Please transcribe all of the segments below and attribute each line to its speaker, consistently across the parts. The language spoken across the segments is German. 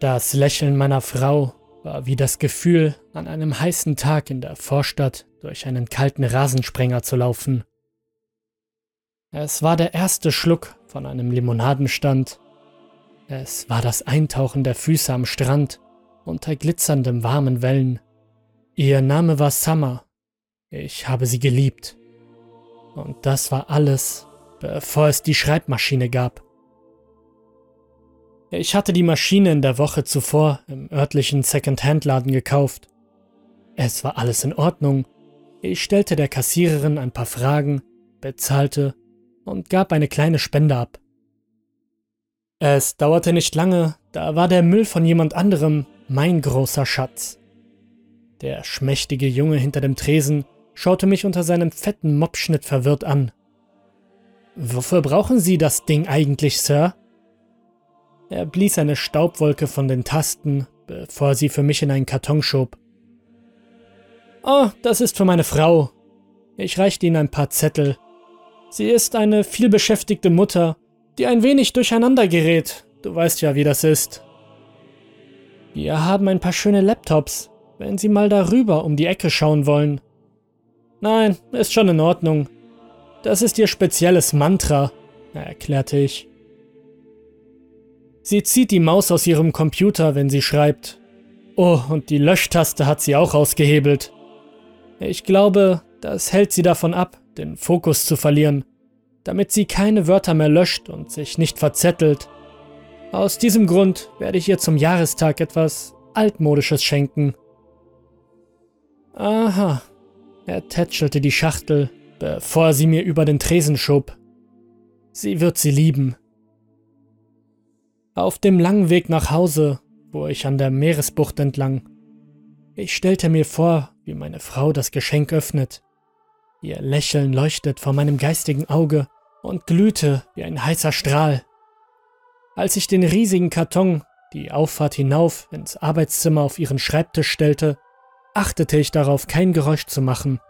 Speaker 1: Das Lächeln meiner Frau war wie das Gefühl, an einem heißen Tag in der Vorstadt durch einen kalten Rasensprenger zu laufen. Es war der erste Schluck von einem Limonadenstand. Es war das Eintauchen der Füße am Strand unter glitzerndem warmen Wellen. Ihr Name war Summer. Ich habe sie geliebt. Und das war alles, bevor es die Schreibmaschine gab. Ich hatte die Maschine in der Woche zuvor im örtlichen Second-Hand-Laden gekauft. Es war alles in Ordnung. Ich stellte der Kassiererin ein paar Fragen, bezahlte und gab eine kleine Spende ab. Es dauerte nicht lange, da war der Müll von jemand anderem mein großer Schatz. Der schmächtige Junge hinter dem Tresen schaute mich unter seinem fetten Mopschnitt verwirrt an. Wofür brauchen Sie das Ding eigentlich, Sir? Er blies eine Staubwolke von den Tasten, bevor er sie für mich in einen Karton schob. Oh, das ist für meine Frau. Ich reichte ihm ein paar Zettel. Sie ist eine vielbeschäftigte Mutter, die ein wenig durcheinander gerät. Du weißt ja, wie das ist. Wir haben ein paar schöne Laptops, wenn Sie mal darüber um die Ecke schauen wollen. Nein, ist schon in Ordnung. Das ist Ihr spezielles Mantra, erklärte ich. Sie zieht die Maus aus ihrem Computer, wenn sie schreibt. Oh, und die Löschtaste hat sie auch ausgehebelt. Ich glaube, das hält sie davon ab, den Fokus zu verlieren, damit sie keine Wörter mehr löscht und sich nicht verzettelt. Aus diesem Grund werde ich ihr zum Jahrestag etwas Altmodisches schenken. Aha, er tätschelte die Schachtel, bevor sie mir über den Tresen schob. Sie wird sie lieben. Auf dem langen Weg nach Hause fuhr ich an der Meeresbucht entlang. Ich stellte mir vor, wie meine Frau das Geschenk öffnet. Ihr Lächeln leuchtet vor meinem geistigen Auge und glühte wie ein heißer Strahl. Als ich den riesigen Karton, die Auffahrt hinauf ins Arbeitszimmer auf ihren Schreibtisch stellte, achtete ich darauf, kein Geräusch zu machen.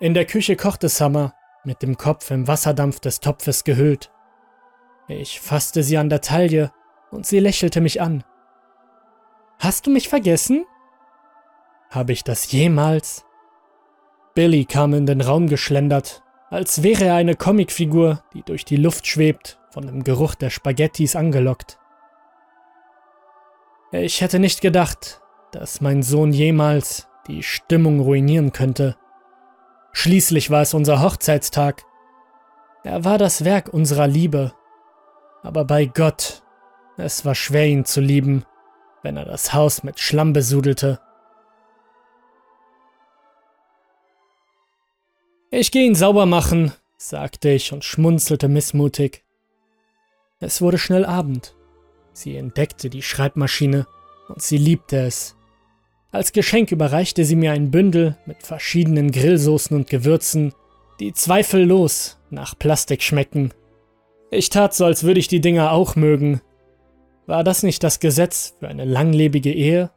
Speaker 1: In der Küche kochte Summer, mit dem Kopf im Wasserdampf des Topfes gehüllt. Ich fasste sie an der Taille und sie lächelte mich an. Hast du mich vergessen? Habe ich das jemals? Billy kam in den Raum geschlendert, als wäre er eine Comicfigur, die durch die Luft schwebt, von dem Geruch der Spaghettis angelockt. Ich hätte nicht gedacht, dass mein Sohn jemals die Stimmung ruinieren könnte. Schließlich war es unser Hochzeitstag. Er war das Werk unserer Liebe aber bei Gott, es war schwer ihn zu lieben, wenn er das Haus mit Schlamm besudelte. Ich gehe ihn sauber machen, sagte ich und schmunzelte missmutig. Es wurde schnell Abend. Sie entdeckte die Schreibmaschine und sie liebte es. Als Geschenk überreichte sie mir ein Bündel mit verschiedenen Grillsoßen und Gewürzen, die zweifellos nach Plastik schmecken ich tat so, als würde ich die Dinger auch mögen. War das nicht das Gesetz für eine langlebige Ehe?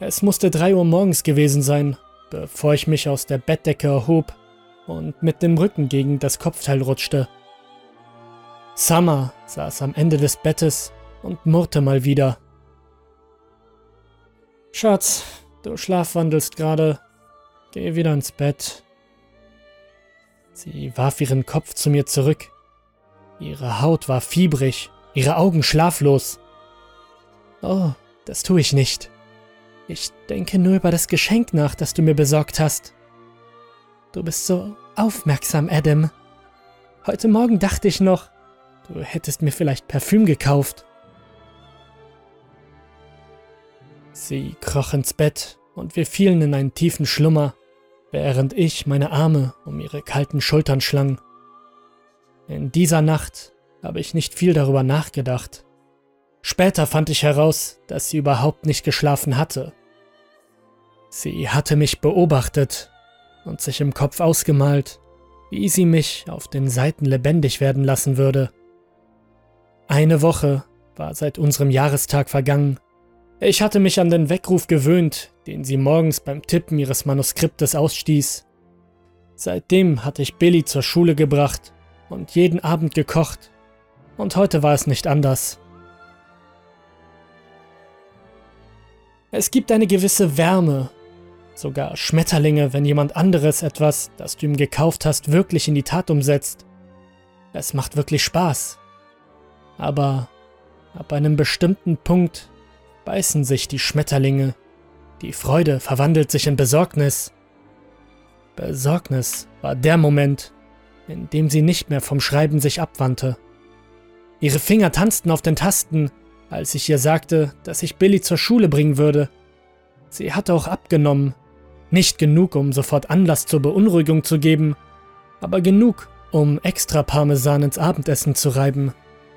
Speaker 1: Es musste drei Uhr morgens gewesen sein, bevor ich mich aus der Bettdecke erhob und mit dem Rücken gegen das Kopfteil rutschte. Summer saß am Ende des Bettes und murrte mal wieder. Schatz, du schlafwandelst gerade. Geh wieder ins Bett. Sie warf ihren Kopf zu mir zurück. Ihre Haut war fiebrig, ihre Augen schlaflos. Oh, das tue ich nicht. Ich denke nur über das Geschenk nach, das du mir besorgt hast. Du bist so aufmerksam, Adam. Heute Morgen dachte ich noch, du hättest mir vielleicht Parfüm gekauft. Sie kroch ins Bett und wir fielen in einen tiefen Schlummer während ich meine Arme um ihre kalten Schultern schlang. In dieser Nacht habe ich nicht viel darüber nachgedacht. Später fand ich heraus, dass sie überhaupt nicht geschlafen hatte. Sie hatte mich beobachtet und sich im Kopf ausgemalt, wie sie mich auf den Seiten lebendig werden lassen würde. Eine Woche war seit unserem Jahrestag vergangen ich hatte mich an den Weckruf gewöhnt, den sie morgens beim Tippen ihres Manuskriptes ausstieß. Seitdem hatte ich Billy zur Schule gebracht und jeden Abend gekocht. Und heute war es nicht anders. Es gibt eine gewisse Wärme, sogar Schmetterlinge, wenn jemand anderes etwas, das du ihm gekauft hast, wirklich in die Tat umsetzt. Es macht wirklich Spaß. Aber ab einem bestimmten Punkt beißen sich die Schmetterlinge. Die Freude verwandelt sich in Besorgnis. Besorgnis war der Moment, in dem sie nicht mehr vom Schreiben sich abwandte. Ihre Finger tanzten auf den Tasten, als ich ihr sagte, dass ich Billy zur Schule bringen würde. Sie hatte auch abgenommen. Nicht genug, um sofort Anlass zur Beunruhigung zu geben, aber genug, um extra Parmesan ins Abendessen zu reiben.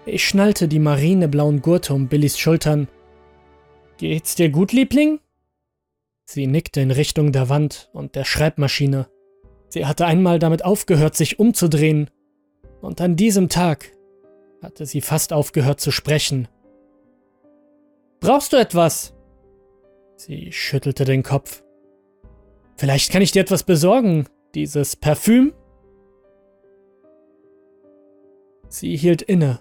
Speaker 1: Ich schnallte die marineblauen Gurte um Billys Schultern. Geht's dir gut, Liebling? Sie nickte in Richtung der Wand und der Schreibmaschine. Sie hatte einmal damit aufgehört, sich umzudrehen, und an diesem Tag hatte sie fast aufgehört zu sprechen. Brauchst du etwas? Sie schüttelte den Kopf. Vielleicht kann ich dir etwas besorgen. Dieses Parfüm? Sie hielt inne.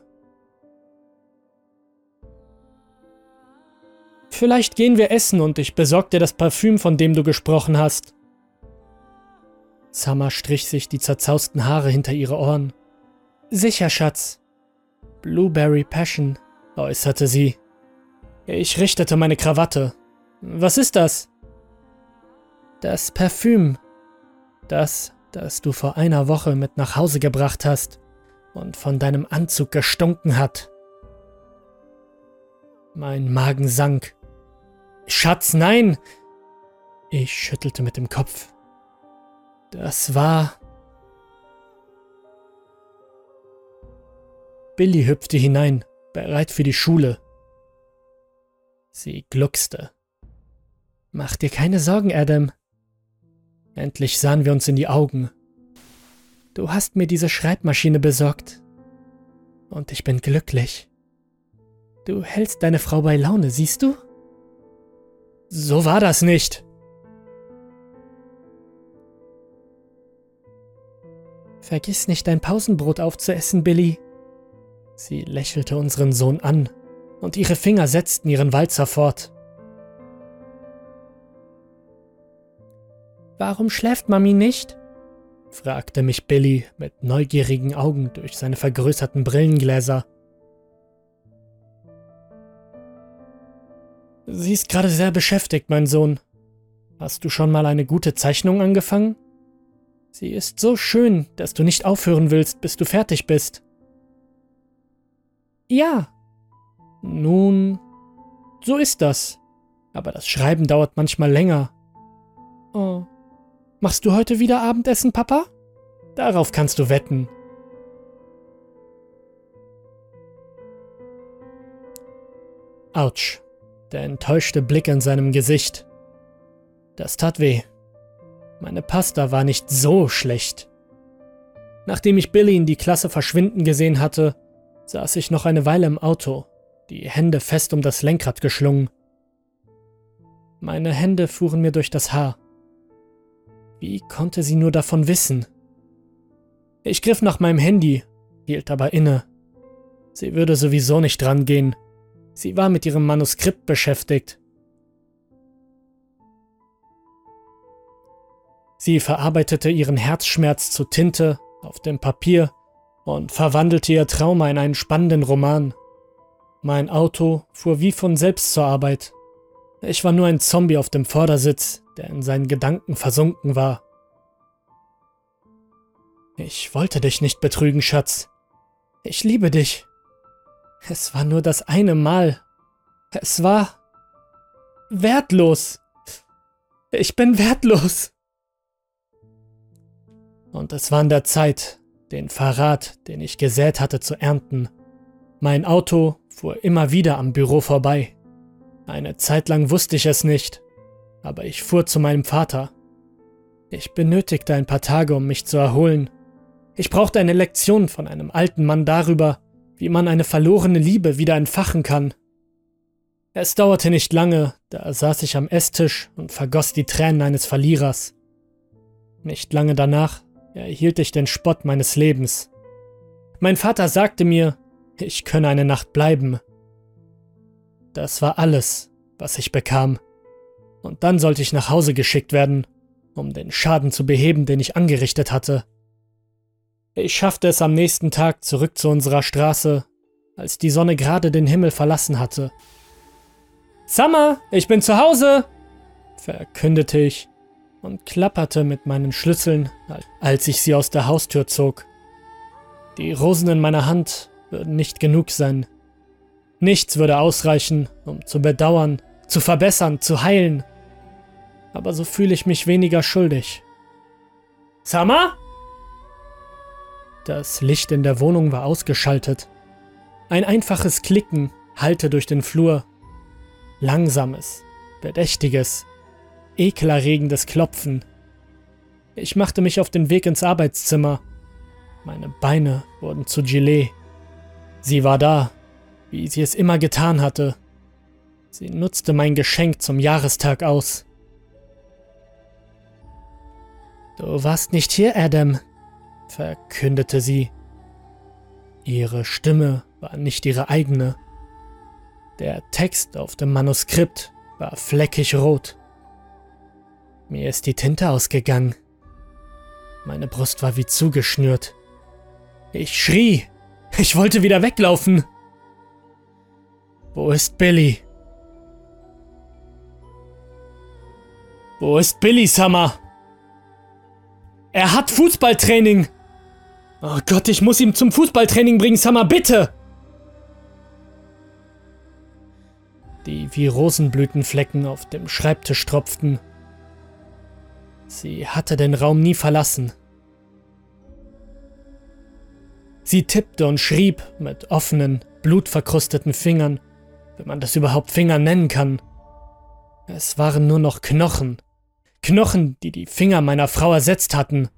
Speaker 1: Vielleicht gehen wir essen und ich besorge dir das Parfüm, von dem du gesprochen hast. Summer strich sich die zerzausten Haare hinter ihre Ohren. Sicher, Schatz. Blueberry Passion, äußerte sie. Ich richtete meine Krawatte. Was ist das? Das Parfüm. Das, das du vor einer Woche mit nach Hause gebracht hast und von deinem Anzug gestunken hat. Mein Magen sank. Schatz, nein! Ich schüttelte mit dem Kopf. Das war... Billy hüpfte hinein, bereit für die Schule. Sie gluckste. Mach dir keine Sorgen, Adam. Endlich sahen wir uns in die Augen. Du hast mir diese Schreibmaschine besorgt. Und ich bin glücklich. Du hältst deine Frau bei Laune, siehst du? So war das nicht. Vergiss nicht, dein Pausenbrot aufzuessen, Billy. Sie lächelte unseren Sohn an, und ihre Finger setzten ihren Walzer fort. Warum schläft Mami nicht? fragte mich Billy mit neugierigen Augen durch seine vergrößerten Brillengläser. Sie ist gerade sehr beschäftigt, mein Sohn. Hast du schon mal eine gute Zeichnung angefangen? Sie ist so schön, dass du nicht aufhören willst, bis du fertig bist. Ja. Nun, so ist das. Aber das Schreiben dauert manchmal länger. Oh. Machst du heute wieder Abendessen, Papa? Darauf kannst du wetten. Autsch. Der enttäuschte Blick in seinem Gesicht. Das tat weh. Meine Pasta war nicht so schlecht. Nachdem ich Billy in die Klasse verschwinden gesehen hatte, saß ich noch eine Weile im Auto, die Hände fest um das Lenkrad geschlungen. Meine Hände fuhren mir durch das Haar. Wie konnte sie nur davon wissen? Ich griff nach meinem Handy, hielt aber inne. Sie würde sowieso nicht rangehen. Sie war mit ihrem Manuskript beschäftigt. Sie verarbeitete ihren Herzschmerz zu Tinte auf dem Papier und verwandelte ihr Trauma in einen spannenden Roman. Mein Auto fuhr wie von selbst zur Arbeit. Ich war nur ein Zombie auf dem Vordersitz, der in seinen Gedanken versunken war. Ich wollte dich nicht betrügen, Schatz. Ich liebe dich. Es war nur das eine Mal. Es war wertlos. Ich bin wertlos. Und es war an der Zeit, den Verrat, den ich gesät hatte, zu ernten. Mein Auto fuhr immer wieder am Büro vorbei. Eine Zeit lang wusste ich es nicht, aber ich fuhr zu meinem Vater. Ich benötigte ein paar Tage, um mich zu erholen. Ich brauchte eine Lektion von einem alten Mann darüber, wie man eine verlorene Liebe wieder entfachen kann. Es dauerte nicht lange, da saß ich am Esstisch und vergoss die Tränen eines Verlierers. Nicht lange danach erhielt ich den Spott meines Lebens. Mein Vater sagte mir, ich könne eine Nacht bleiben. Das war alles, was ich bekam. Und dann sollte ich nach Hause geschickt werden, um den Schaden zu beheben, den ich angerichtet hatte. Ich schaffte es am nächsten Tag zurück zu unserer Straße, als die Sonne gerade den Himmel verlassen hatte. Summer, ich bin zu Hause, verkündete ich und klapperte mit meinen Schlüsseln, als ich sie aus der Haustür zog. Die Rosen in meiner Hand würden nicht genug sein. Nichts würde ausreichen, um zu bedauern, zu verbessern, zu heilen. Aber so fühle ich mich weniger schuldig. Summer? Das Licht in der Wohnung war ausgeschaltet. Ein einfaches Klicken hallte durch den Flur. Langsames, bedächtiges, ekelerregendes Klopfen. Ich machte mich auf den Weg ins Arbeitszimmer. Meine Beine wurden zu Gilet. Sie war da, wie sie es immer getan hatte. Sie nutzte mein Geschenk zum Jahrestag aus. Du warst nicht hier, Adam, verkündete sie. Ihre Stimme war nicht ihre eigene. Der Text auf dem Manuskript war fleckig rot. Mir ist die Tinte ausgegangen. Meine Brust war wie zugeschnürt. Ich schrie. Ich wollte wieder weglaufen. Wo ist Billy? Wo ist Billy Summer? Er hat Fußballtraining. Oh Gott, ich muss ihn zum Fußballtraining bringen, Summer, bitte! Die wie Rosenblütenflecken auf dem Schreibtisch tropften. Sie hatte den Raum nie verlassen. Sie tippte und schrieb mit offenen, blutverkrusteten Fingern, wenn man das überhaupt Finger nennen kann. Es waren nur noch Knochen. Knochen, die die Finger meiner Frau ersetzt hatten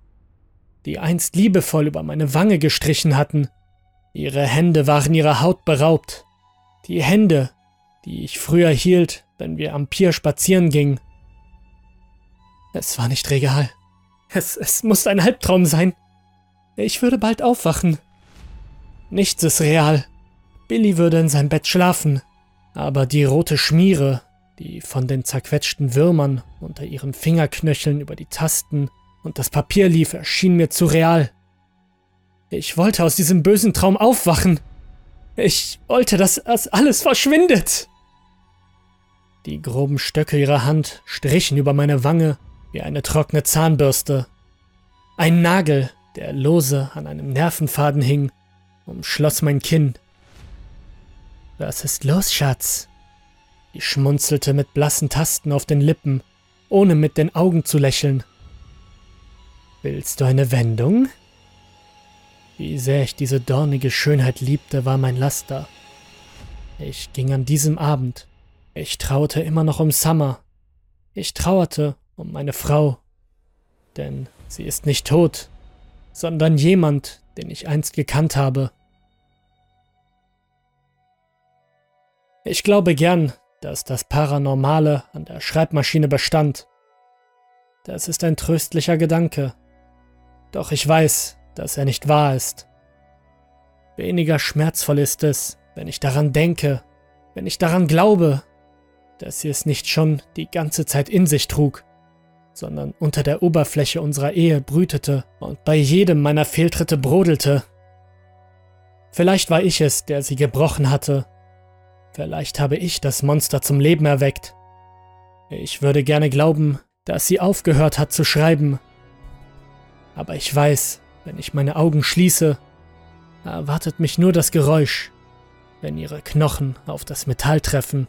Speaker 1: die einst liebevoll über meine Wange gestrichen hatten. Ihre Hände waren ihrer Haut beraubt. Die Hände, die ich früher hielt, wenn wir am Pier spazieren gingen. Es war nicht real. Es, es musste ein Albtraum sein. Ich würde bald aufwachen. Nichts ist real. Billy würde in seinem Bett schlafen. Aber die rote Schmiere, die von den zerquetschten Würmern unter ihren Fingerknöcheln über die Tasten und das Papier lief, erschien mir zu real. Ich wollte aus diesem bösen Traum aufwachen. Ich wollte, dass das alles verschwindet. Die groben Stöcke ihrer Hand strichen über meine Wange wie eine trockene Zahnbürste. Ein Nagel, der lose an einem Nervenfaden hing, umschloss mein Kinn. Was ist los, Schatz? Ich schmunzelte mit blassen Tasten auf den Lippen, ohne mit den Augen zu lächeln. Willst du eine Wendung? Wie sehr ich diese dornige Schönheit liebte, war mein Laster. Ich ging an diesem Abend. Ich trauerte immer noch um Summer. Ich trauerte um meine Frau. Denn sie ist nicht tot, sondern jemand, den ich einst gekannt habe. Ich glaube gern, dass das Paranormale an der Schreibmaschine bestand. Das ist ein tröstlicher Gedanke. Doch ich weiß, dass er nicht wahr ist. Weniger schmerzvoll ist es, wenn ich daran denke, wenn ich daran glaube, dass sie es nicht schon die ganze Zeit in sich trug, sondern unter der Oberfläche unserer Ehe brütete und bei jedem meiner Fehltritte brodelte. Vielleicht war ich es, der sie gebrochen hatte. Vielleicht habe ich das Monster zum Leben erweckt. Ich würde gerne glauben, dass sie aufgehört hat zu schreiben aber ich weiß, wenn ich meine Augen schließe, erwartet mich nur das Geräusch, wenn ihre Knochen auf das Metall treffen